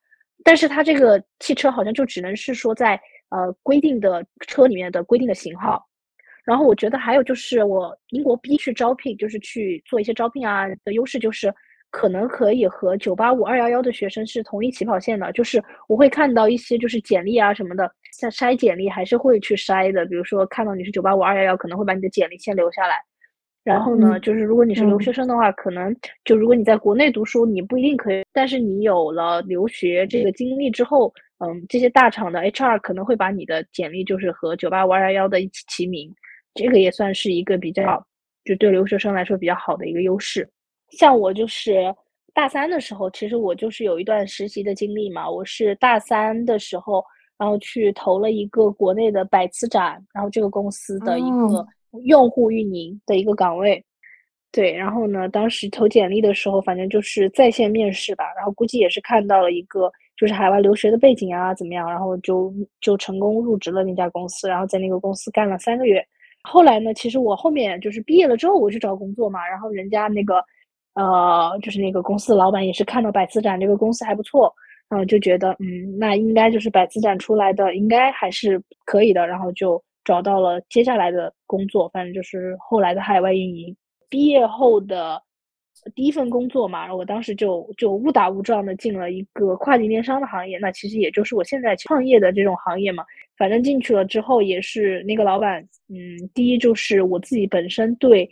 Speaker 1: 但是他这个汽车好像就只能是说在呃规定的车里面的规定的型号。然后我觉得还有就是我英国 B 去招聘，就是去做一些招聘啊的优势，就是可能可以和九八五二幺幺的学生是同一起跑线的。就是我会看到一些就是简历啊什么的，像筛简历还是会去筛的。比如说看到你是九八五二幺幺，可能会把你的简历先留下来。然后呢，就是如果你是留学生的话，可能就如果你在国内读书，你不一定可以，但是你有了留学这个经历之后，嗯，这些大厂的 HR 可能会把你的简历就是和九八五二幺幺的一起齐名。这个也算是一个比较，就对留学生来说比较好的一个优势。像我就是大三的时候，其实我就是有一段实习的经历嘛。我是大三的时候，然后去投了一个国内的百词斩，然后这个公司的一个用户运营的一个岗位。对，然后呢，当时投简历的时候，反正就是在线面试吧，然后估计也是看到了一个就是海外留学的背景啊怎么样，然后就就成功入职了那家公司，然后在那个公司干了三个月。后来呢？其实我后面就是毕业了之后，我去找工作嘛。然后人家那个，呃，就是那个公司的老板也是看到百词斩这个公司还不错，然后就觉得，嗯，那应该就是百词斩出来的，应该还是可以的。然后就找到了接下来的工作，反正就是后来的海外运营。毕业后的第一份工作嘛，然后我当时就就误打误撞的进了一个跨境电商的行业，那其实也就是我现在创业的这种行业嘛。反正进去了之后，也是那个老板，嗯，第一就是我自己本身对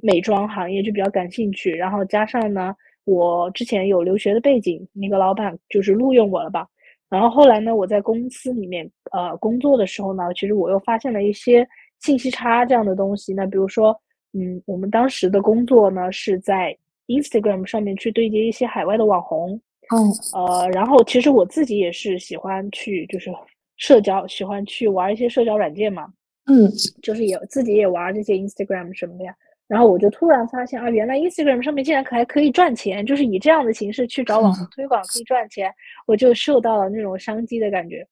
Speaker 1: 美妆行业就比较感兴趣，然后加上呢，我之前有留学的背景，那个老板就是录用我了吧。然后后来呢，我在公司里面呃工作的时候呢，其实我又发现了一些信息差这样的东西。那比如说，嗯，我们当时的工作呢是在 Instagram 上面去对接一些海外的网红。
Speaker 5: 嗯，
Speaker 1: 呃，然后其实我自己也是喜欢去就是社交，喜欢去玩一些社交软件嘛。
Speaker 5: 嗯，
Speaker 1: 就是也自己也玩这些 Instagram 什么的呀。然后我就突然发现啊，原来 Instagram 上面竟然还可以赚钱，就是以这样的形式去找网红推广可以赚钱，我就受到了那种商机的感觉。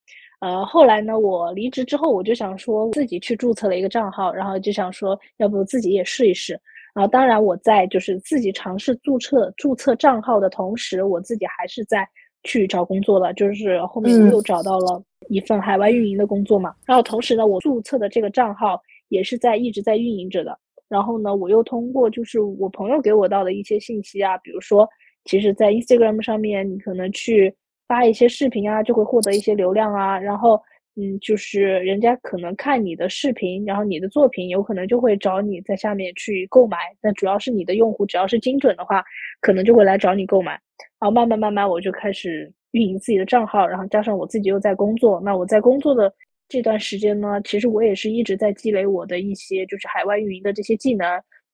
Speaker 1: 呃，后来呢，我离职之后，我就想说自己去注册了一个账号，然后就想说，要不自己也试一试。然后当然我在就是自己尝试注册注册账号的同时，我自己还是在去找工作了，就是后面又找到了一份海外运营的工作嘛。然后同时呢，我注册的这个账号也是在一直在运营着的。然后呢，我又通过就是我朋友给我到的一些信息啊，比如说，其实，在 Instagram 上面，你可能去发一些视频啊，就会获得一些流量啊。然后，嗯，就是人家可能看你的视频，然后你的作品，有可能就会找你在下面去购买。那主要是你的用户只要是精准的话，可能就会来找你购买。然后慢慢慢慢，我就开始运营自己的账号，然后加上我自己又在工作，那我在工作的。这段时间呢，其实我也是一直在积累我的一些就是海外运营的这些技能。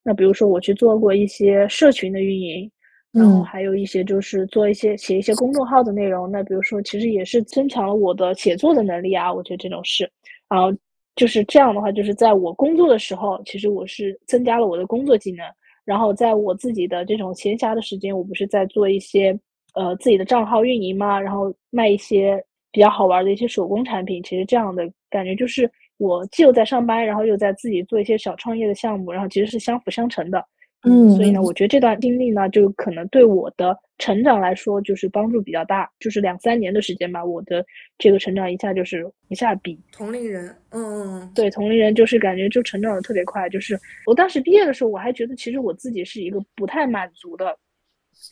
Speaker 1: 那比如说我去做过一些社群的运营，然后还有一些就是做一些写一些公众号的内容。那比如说其实也是增强了我的写作的能力啊，我觉得这种事。然后就是这样的话，就是在我工作的时候，其实我是增加了我的工作技能。然后在我自己的这种闲暇的时间，我不是在做一些呃自己的账号运营嘛，然后卖一些。比较好玩的一些手工产品，其实这样的感觉就是我既有在上班，然后又在自己做一些小创业的项目，然后其实是相辅相成的。
Speaker 5: 嗯，
Speaker 1: 所以呢，我觉得这段经历呢，就可能对我的成长来说就是帮助比较大。就是两三年的时间吧，我的这个成长一下就是一下比
Speaker 3: 同龄人，嗯，
Speaker 1: 对，同龄人就是感觉就成长的特别快。就是我当时毕业的时候，我还觉得其实我自己是一个不太满足的。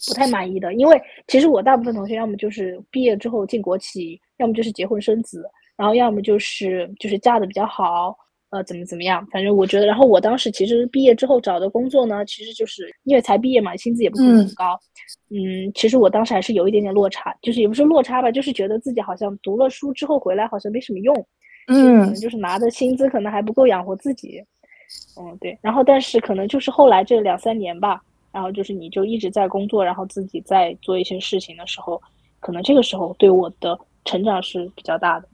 Speaker 1: 不太满意的，因为其实我大部分同学要么就是毕业之后进国企，要么就是结婚生子，然后要么就是就是嫁的比较好，呃，怎么怎么样，反正我觉得，然后我当时其实毕业之后找的工作呢，其实就是因为才毕业嘛，薪资也不是很高，嗯，其实我当时还是有一点点落差，就是也不是落差吧，就是觉得自己好像读了书之后回来好像没什么用，嗯，就是拿的薪资可能还不够养活自己，嗯，对，然后但是可能就是后来这两三年吧。然后就是你就一直在工作，然后自己在做一些事情的时候，可能这个时候对我的成长是比较大的。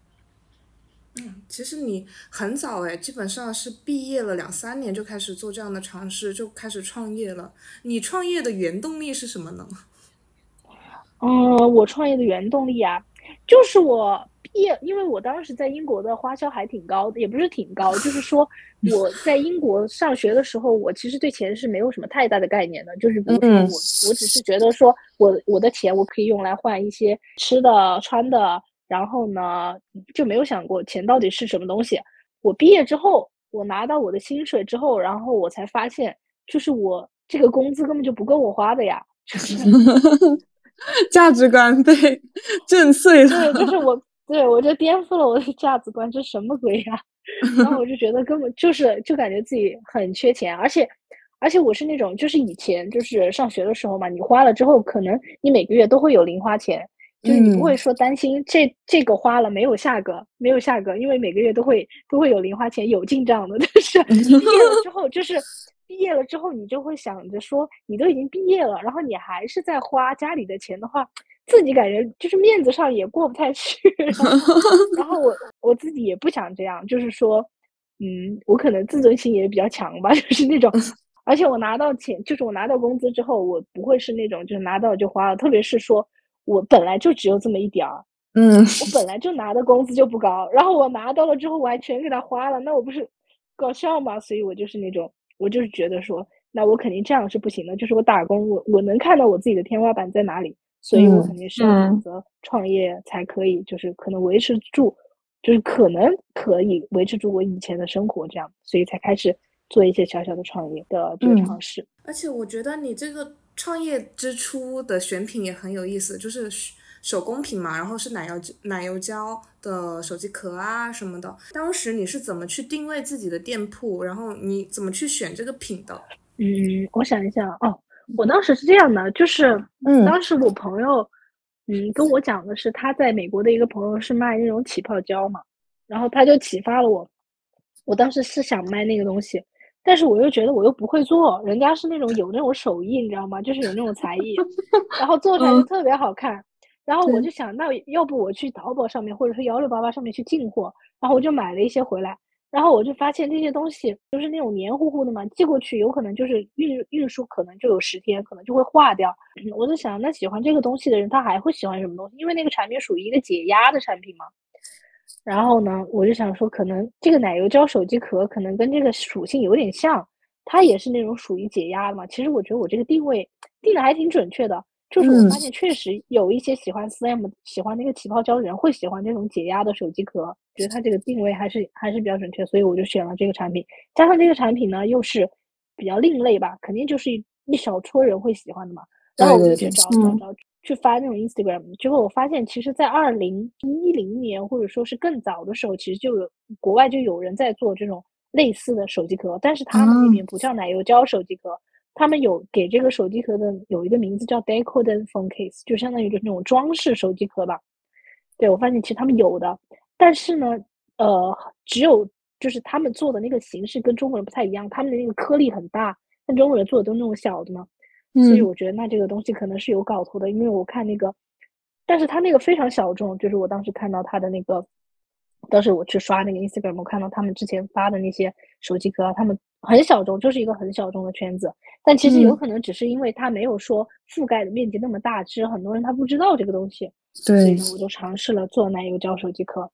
Speaker 3: 嗯，其实你很早哎，基本上是毕业了两三年就开始做这样的尝试，就开始创业了。你创业的原动力是什么呢？
Speaker 1: 嗯，我创业的原动力啊，就是我毕。业，因为我当时在英国的花销还挺高的，也不是挺高，就是说我在英国上学的时候，我其实对钱是没有什么太大的概念的，就是比如说我，我只是觉得说我我的钱我可以用来换一些吃的穿的，然后呢就没有想过钱到底是什么东西。我毕业之后，我拿到我的薪水之后，然后我才发现，就是我这个工资根本就不够我花的呀，
Speaker 5: 价值观被 震碎
Speaker 1: 了。对，就是我。对，我就颠覆了我的价值观，这什么鬼呀？然后我就觉得根本就是，就感觉自己很缺钱，而且，而且我是那种，就是以前就是上学的时候嘛，你花了之后，可能你每个月都会有零花钱，就是你不会说担心这这个花了没有下个，没有下个，因为每个月都会都会有零花钱有进账的。但是毕业了之后，就是毕业了之后，你就会想着说，你都已经毕业了，然后你还是在花家里的钱的话。自己感觉就是面子上也过不太去，然后我我自己也不想这样，就是说，嗯，我可能自尊心也比较强吧，就是那种，而且我拿到钱，就是我拿到工资之后，我不会是那种就是拿到就花了，特别是说我本来就只有这么一点儿，
Speaker 5: 嗯，
Speaker 1: 我本来就拿的工资就不高，然后我拿到了之后我还全给他花了，那我不是搞笑吗？所以我就是那种，我就是觉得说，那我肯定这样是不行的，就是我打工，我我能看到我自己的天花板在哪里。所以我肯定是要选择创业才可以，就是可能维持住，就是可能可以维持住我以前的生活这样，所以才开始做一些小小的创业的这个尝试。
Speaker 3: 而且我觉得你这个创业之初的选品也很有意思，就是手工品嘛，然后是奶油奶油胶的手机壳啊什么的。当时你是怎么去定位自己的店铺，然后你怎么去选这个品的？
Speaker 1: 嗯，我想一下哦。我当时是这样的，就是，嗯，当时我朋友，嗯，跟我讲的是他在美国的一个朋友是卖那种起泡胶嘛，然后他就启发了我，我当时是想卖那个东西，但是我又觉得我又不会做，人家是那种有那种手艺，你知道吗？就是有那种才艺，然后做出来就特别好看。然后我就想，那要不我去淘宝上面，或者说幺六八八上面去进货，然后我就买了一些回来。然后我就发现这些东西就是那种黏糊糊的嘛，寄过去有可能就是运运输可能就有十天，可能就会化掉。我在想，那喜欢这个东西的人，他还会喜欢什么东西？因为那个产品属于一个解压的产品嘛。然后呢，我就想说，可能这个奶油胶手机壳可能跟这个属性有点像，它也是那种属于解压的嘛。其实我觉得我这个定位定的还挺准确的。就是我发现，确实有一些喜欢 slim、喜欢那个起泡胶的人会喜欢这种解压的手机壳，觉得它这个定位还是还是比较准确，所以我就选了这个产品。加上这个产品呢，又是比较另类吧，肯定就是一一小撮人会喜欢的嘛。然后我就去找找找，去发那种 Instagram。之后我发现，其实，在二零一零年或者说是更早的时候，其实就有国外就有人在做这种类似的手机壳，但是他们那边不叫奶油胶手机壳。他们有给这个手机壳的有一个名字叫 decorative phone case，就相当于就是那种装饰手机壳吧。对我发现其实他们有的，但是呢，呃，只有就是他们做的那个形式跟中国人不太一样，他们的那个颗粒很大，但中国人做的都是那种小的嘛。所以我觉得那这个东西可能是有搞头的，因为我看那个，但是他那个非常小众，就是我当时看到他的那个，当时我去刷那个 Instagram，我看到他们之前发的那些手机壳，他们。很小众，就是一个很小众的圈子，但其实有可能只是因为它没有说覆盖的面积那么大，其实很多人他不知道这个东西。
Speaker 5: 对，
Speaker 1: 所以呢，我就尝试了做奶油胶手机壳。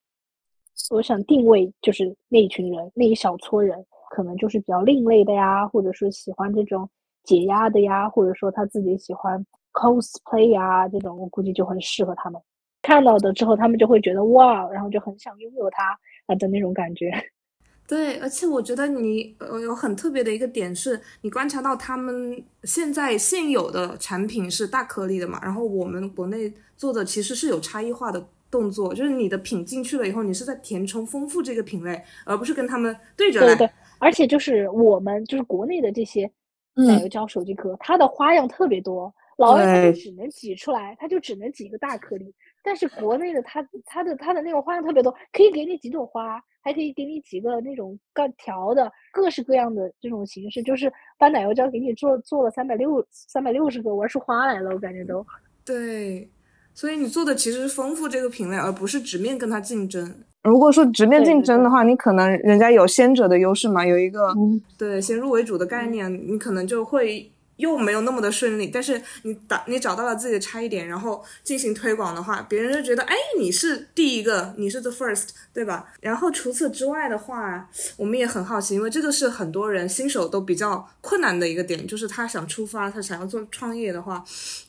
Speaker 1: 我想定位就是那一群人，那一小撮人，可能就是比较另类的呀，或者说喜欢这种解压的呀，或者说他自己喜欢 cosplay 呀这种，我估计就很适合他们。看到的之后，他们就会觉得哇，然后就很想拥有它啊的那种感觉。
Speaker 3: 对，而且我觉得你呃有很特别的一个点是，你观察到他们现在现有的产品是大颗粒的嘛，然后我们国内做的其实是有差异化的动作，就是你的品进去了以后，你是在填充丰富这个品类，而不是跟他们对着来。
Speaker 1: 对对，而且就是我们就是国内的这些奶油胶手机壳，它的花样特别多，老外它就只能挤出来，它就只能挤一个大颗粒，但是国内的它它的它的那种花样特别多，可以给你几朵花。还可以给你几个那种干条的各式各样的这种形式，就是把奶油胶给你做做了三百六三百六十个玩出花来了，我感觉都
Speaker 3: 对。所以你做的其实是丰富这个品类，而不是直面跟它竞争。
Speaker 5: 如果说直面竞争的话，你可能人家有先者的优势嘛，有一个
Speaker 3: 对先入为主的概念，你可能就会。又没有那么的顺利，但是你打你找到了自己的差异点，然后进行推广的话，别人就觉得哎，你是第一个，你是 the first，对吧？然后除此之外的话，我们也很好奇，因为这个是很多人新手都比较困难的一个点，就是他想出发，他想要做创业的话，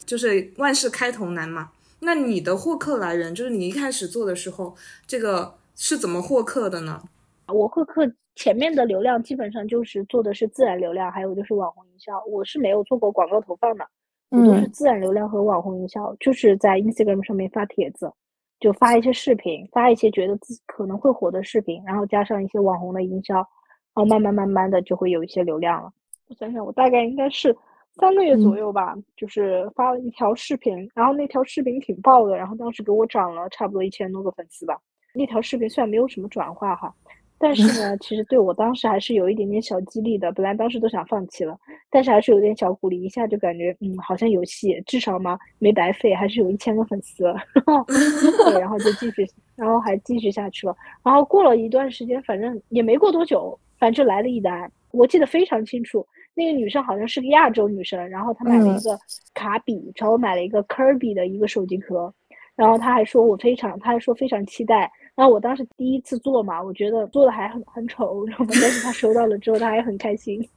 Speaker 3: 就是万事开头难嘛。那你的获客来源，就是你一开始做的时候，这个是怎么获客的呢？
Speaker 1: 我获客。前面的流量基本上就是做的是自然流量，还有就是网红营销。我是没有做过广告投放的，我都是自然流量和网红营销，就是在 Instagram 上面发帖子，就发一些视频，发一些觉得自己可能会火的视频，然后加上一些网红的营销，然后慢慢慢慢的就会有一些流量了。我想想，我大概应该是三个月左右吧，就是发了一条视频，然后那条视频挺爆的，然后当时给我涨了差不多一千多个粉丝吧。那条视频虽然没有什么转化哈。但是呢，其实对我当时还是有一点点小激励的。本来当时都想放弃了，但是还是有点小鼓励，一下就感觉嗯，好像有戏，至少嘛没白费，还是有一千个粉丝。对，然后就继续，然后还继续下去了。然后过了一段时间，反正也没过多久，反正就来了一单，我记得非常清楚。那个女生好像是个亚洲女生，然后她买了一个卡比，找我买了一个 Kirby 的一个手机壳，然后她还说我非常，她还说非常期待。然后我当时第一次做嘛，我觉得做的还很很丑，然后但是他收到了之后，他还很开心，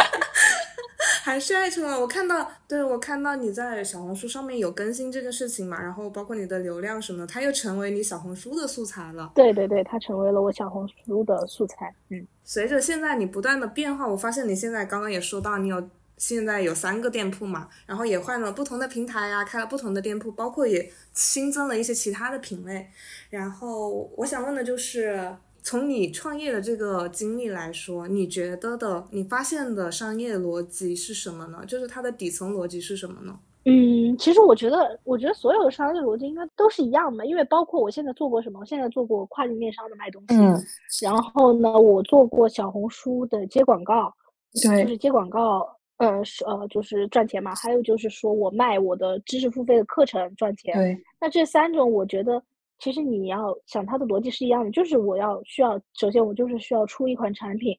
Speaker 3: 还是爱出了。我看到，对我看到你在小红书上面有更新这个事情嘛，然后包括你的流量什么的，它又成为你小红书的素材了。
Speaker 1: 对对对，它成为了我小红书的素材。嗯，
Speaker 3: 随着现在你不断的变化，我发现你现在刚刚也说到你有。现在有三个店铺嘛，然后也换了不同的平台呀，开了不同的店铺，包括也新增了一些其他的品类。然后我想问的就是，从你创业的这个经历来说，你觉得的，你发现的商业逻辑是什么呢？就是它的底层逻辑是什么呢？
Speaker 1: 嗯，其实我觉得，我觉得所有的商业逻辑应该都是一样的，因为包括我现在做过什么，我现在做过跨境电商的卖东西，
Speaker 5: 嗯，
Speaker 1: 然后呢，我做过小红书的接广告，
Speaker 5: 对，
Speaker 1: 就是接广告，呃，是呃，就是赚钱嘛。还有就是说我卖我的知识付费的课程赚钱。
Speaker 5: 对，
Speaker 1: 那这三种，我觉得其实你要想它的逻辑是一样的，就是我要需要，首先我就是需要出一款产品，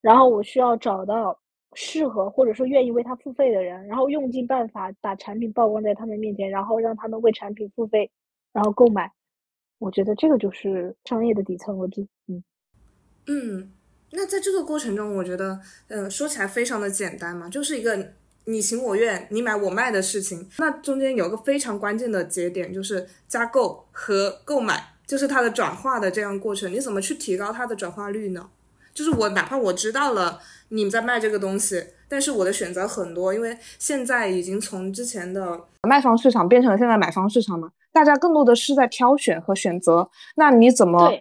Speaker 1: 然后我需要找到。适合或者说愿意为它付费的人，然后用尽办法把产品曝光在他们面前，然后让他们为产品付费，然后购买。我觉得这个就是商业的底层逻辑。
Speaker 3: 嗯嗯，那在这个过程中，我觉得，呃，说起来非常的简单嘛，就是一个你情我愿、你买我卖的事情。那中间有个非常关键的节点，就是加购和购买，就是它的转化的这样过程。你怎么去提高它的转化率呢？就是我哪怕我知道了。你们在卖这个东西，但是我的选择很多，因为现在已经从之前的
Speaker 5: 卖方市场变成了现在买方市场嘛，大家更多的是在挑选和选择。那你怎么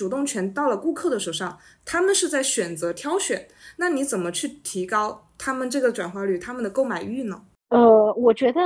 Speaker 3: 主动权到了顾客的手上？他们是在选择挑选，那你怎么去提高他们这个转化率、他们的购买欲呢？
Speaker 1: 呃，我觉得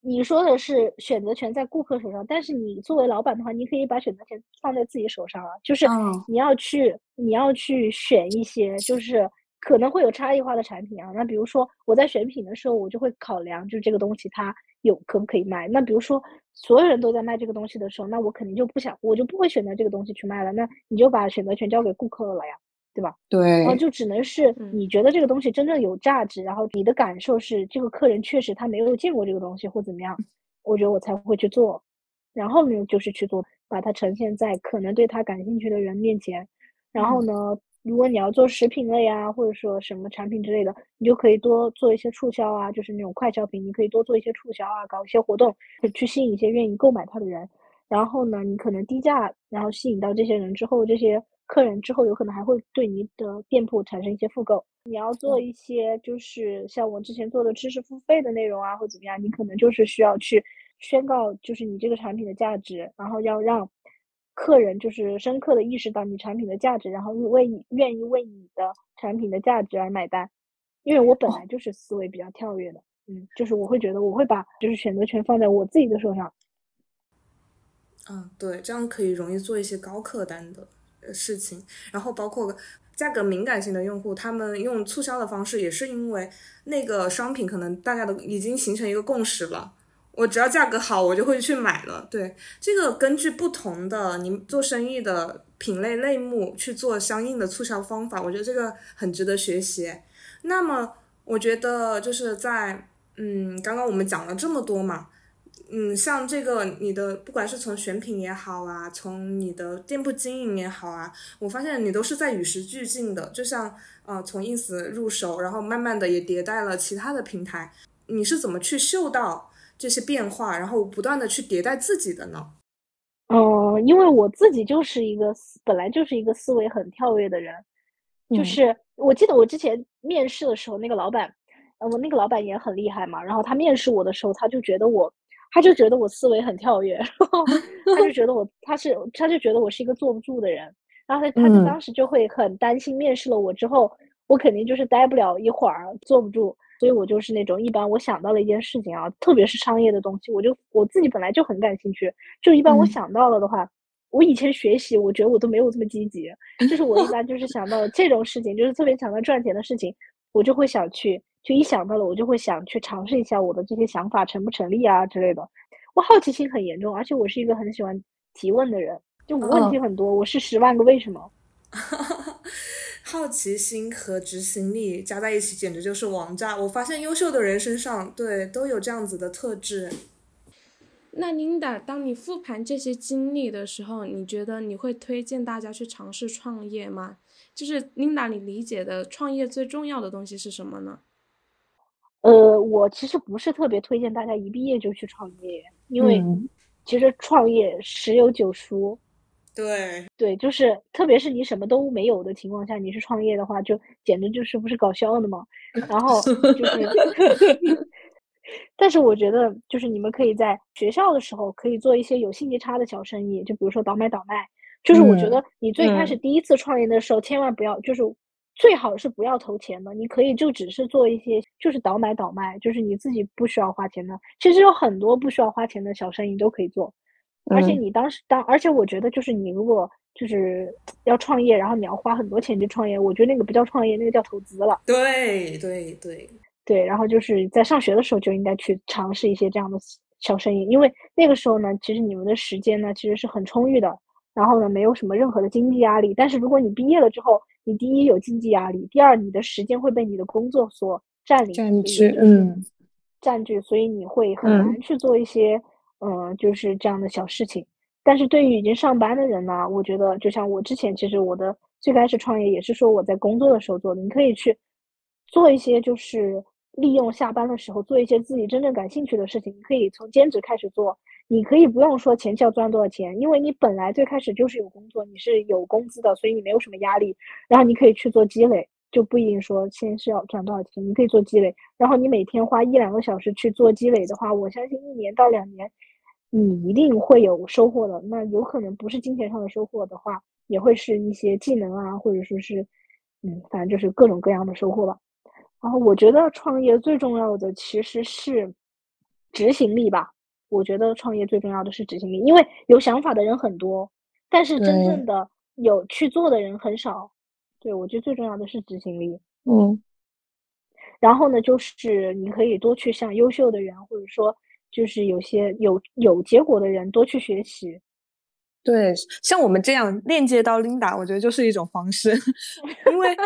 Speaker 1: 你说的是选择权在顾客手上，但是你作为老板的话，你可以把选择权放在自己手上啊，就是你要去你要去选一些，就是。可能会有差异化的产品啊，那比如说我在选品的时候，我就会考量，就是这个东西它有可不可以卖。那比如说所有人都在卖这个东西的时候，那我肯定就不想，我就不会选择这个东西去卖了。那你就把选择权交给顾客了呀，对吧？
Speaker 5: 对。
Speaker 1: 然后就只能是你觉得这个东西真正有价值，然后你的感受是这个客人确实他没有见过这个东西或怎么样，我觉得我才会去做。然后呢，就是去做，把它呈现在可能对他感兴趣的人面前。然后呢？如果你要做食品类啊，或者说什么产品之类的，你就可以多做一些促销啊，就是那种快消品，你可以多做一些促销啊，搞一些活动，去吸引一些愿意购买它的人。然后呢，你可能低价，然后吸引到这些人之后，这些客人之后有可能还会对你的店铺产生一些复购。你要做一些就是像我之前做的知识付费的内容啊，或怎么样，你可能就是需要去宣告，就是你这个产品的价值，然后要让。客人就是深刻的意识到你产品的价值，然后为你愿意为你的产品的价值而买单。因为我本来就是思维比较跳跃的，嗯，就是我会觉得我会把就是选择权放在我自己的手上。
Speaker 3: 嗯，对，这样可以容易做一些高客单的事情。然后包括价格敏感性的用户，他们用促销的方式，也是因为那个商品可能大家都已经形成一个共识了。我只要价格好，我就会去买了。对这个，根据不同的你做生意的品类类目去做相应的促销方法，我觉得这个很值得学习。那么，我觉得就是在嗯，刚刚我们讲了这么多嘛，嗯，像这个你的不管是从选品也好啊，从你的店铺经营也好啊，我发现你都是在与时俱进的。就像呃，从 ins 入手，然后慢慢的也迭代了其他的平台，你是怎么去嗅到？这些变化，然后不断的去迭代自己的呢？
Speaker 1: 嗯，因为我自己就是一个本来就是一个思维很跳跃的人，就是我记得我之前面试的时候，那个老板，呃，我那个老板也很厉害嘛。然后他面试我的时候，他就觉得我，他就觉得我思维很跳跃，然后 他就觉得我，他是，他就觉得我是一个坐不住的人。然后他，他就当时就会很担心，面试了我之后，我肯定就是待不了一会儿，坐不住。所以我就是那种一般我想到了一件事情啊，特别是商业的东西，我就我自己本来就很感兴趣。就一般我想到了的话，我以前学习，我觉得我都没有这么积极。就是我一般就是想到这种事情，就是特别想到赚钱的事情，我就会想去，就一想到了，我就会想去尝试一下我的这些想法成不成立啊之类的。我好奇心很严重，而且我是一个很喜欢提问的人，就我问题很多，我是十万个为什么。
Speaker 3: 好奇心和执行力加在一起，简直就是王炸！我发现优秀的人身上，对都有这样子的特质。
Speaker 4: 那 Linda，当你复盘这些经历的时候，你觉得你会推荐大家去尝试创业吗？就是 Linda，你理解的创业最重要的东西是什么呢？
Speaker 1: 呃，我其实不是特别推荐大家一毕业就去创业，因为其实创业十有九输。
Speaker 3: 对
Speaker 1: 对，就是特别是你什么都没有的情况下，你去创业的话，就简直就是不是搞笑的吗？然后 就是，但是我觉得就是你们可以在学校的时候可以做一些有信息差的小生意，就比如说倒买倒卖。就是我觉得你最开始第一次创业的时候，千万不要就是最好是不要投钱的，你可以就只是做一些就是倒买倒卖，就是你自己不需要花钱的。其实有很多不需要花钱的小生意都可以做，而且你当时当，而且我觉得就是你如果就是要创业，然后你要花很多钱去创业，我觉得那个不叫创业，那个叫投资了。
Speaker 3: 对对对
Speaker 1: 对，然后就是在上学的时候就应该去尝试一些这样的小生意，因为那个时候呢，其实你们的时间呢其实是很充裕的，然后呢没有什么任何的经济压力。但是如果你毕业了之后，你第一有经济压力，第二你的时间会被你的工作所占领
Speaker 5: 占据，嗯，
Speaker 1: 占据，所以你会很难去做一些，嗯，嗯就是这样的小事情。但是对于已经上班的人呢，我觉得就像我之前，其实我的最开始创业也是说我在工作的时候做的。你可以去做一些，就是利用下班的时候做一些自己真正感兴趣的事情。你可以从兼职开始做，你可以不用说前期要赚多少钱，因为你本来最开始就是有工作，你是有工资的，所以你没有什么压力。然后你可以去做积累，就不一定说先是要赚多少钱，你可以做积累。然后你每天花一两个小时去做积累的话，我相信一年到两年。你一定会有收获的。那有可能不是金钱上的收获的话，也会是一些技能啊，或者说是，嗯，反正就是各种各样的收获吧。然后我觉得创业最重要的其实是执行力吧。我觉得创业最重要的是执行力，因为有想法的人很多，但是真正的有去做的人很少。对，我觉得最重要的是执行力。
Speaker 5: 嗯。
Speaker 1: 然后呢，就是你可以多去向优秀的人，或者说。就是有些有有结果的人多去学习，
Speaker 5: 对，像我们这样链接到 Linda，我觉得就是一种方式，因为，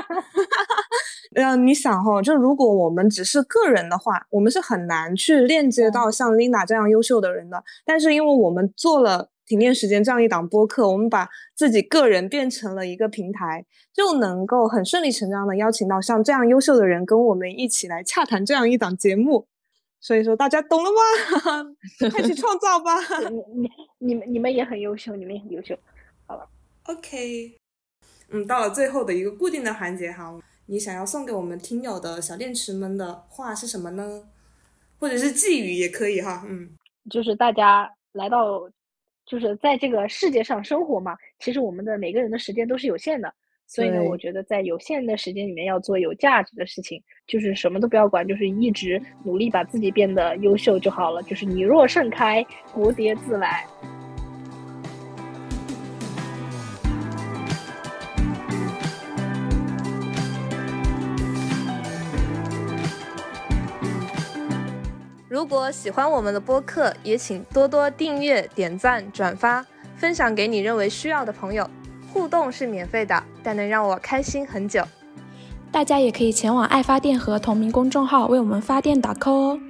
Speaker 5: 嗯，你想哈，就如果我们只是个人的话，我们是很难去链接到像 Linda 这样优秀的人的。但是因为我们做了停电时间这样一档播客，我们把自己个人变成了一个平台，就能够很顺理成章的邀请到像这样优秀的人跟我们一起来洽谈这样一档节目。所以说，大家懂了吗？快去创造吧！
Speaker 1: 你、你、你们、你们也很优秀，你们也很优秀。好了
Speaker 3: ，OK。嗯，到了最后的一个固定的环节哈，你想要送给我们听友的小电池们的话是什么呢？或者是寄语也可以哈。嗯，
Speaker 1: 就是大家来到，就是在这个世界上生活嘛，其实我们的每个人的时间都是有限的。所以呢，我觉得在有限的时间里面要做有价值的事情，就是什么都不要管，就是一直努力把自己变得优秀就好了。就是你若盛开，蝴蝶自来。
Speaker 3: 如果喜欢我们的播客，也请多多订阅、点赞、转发，分享给你认为需要的朋友。互动是免费的，但能让我开心很久。
Speaker 4: 大家也可以前往爱发电和同名公众号为我们发电打 call 哦。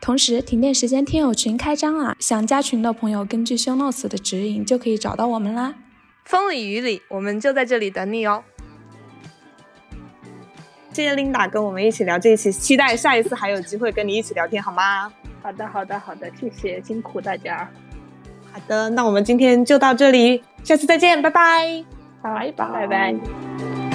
Speaker 4: 同时，停电时间听友群开张啦！想加群的朋友，根据 show notes 的指引就可以找到我们啦。
Speaker 3: 风里雨里，我们就在这里等你哦。
Speaker 5: 谢谢 Linda 跟我们一起聊这一期，期待下一次还有机会跟你一起聊天，好吗？
Speaker 1: 好的，好的，好的，谢谢，辛苦大家。
Speaker 5: 好的，那我们今天就到这里，下次再见，拜拜，
Speaker 1: 拜拜，拜拜。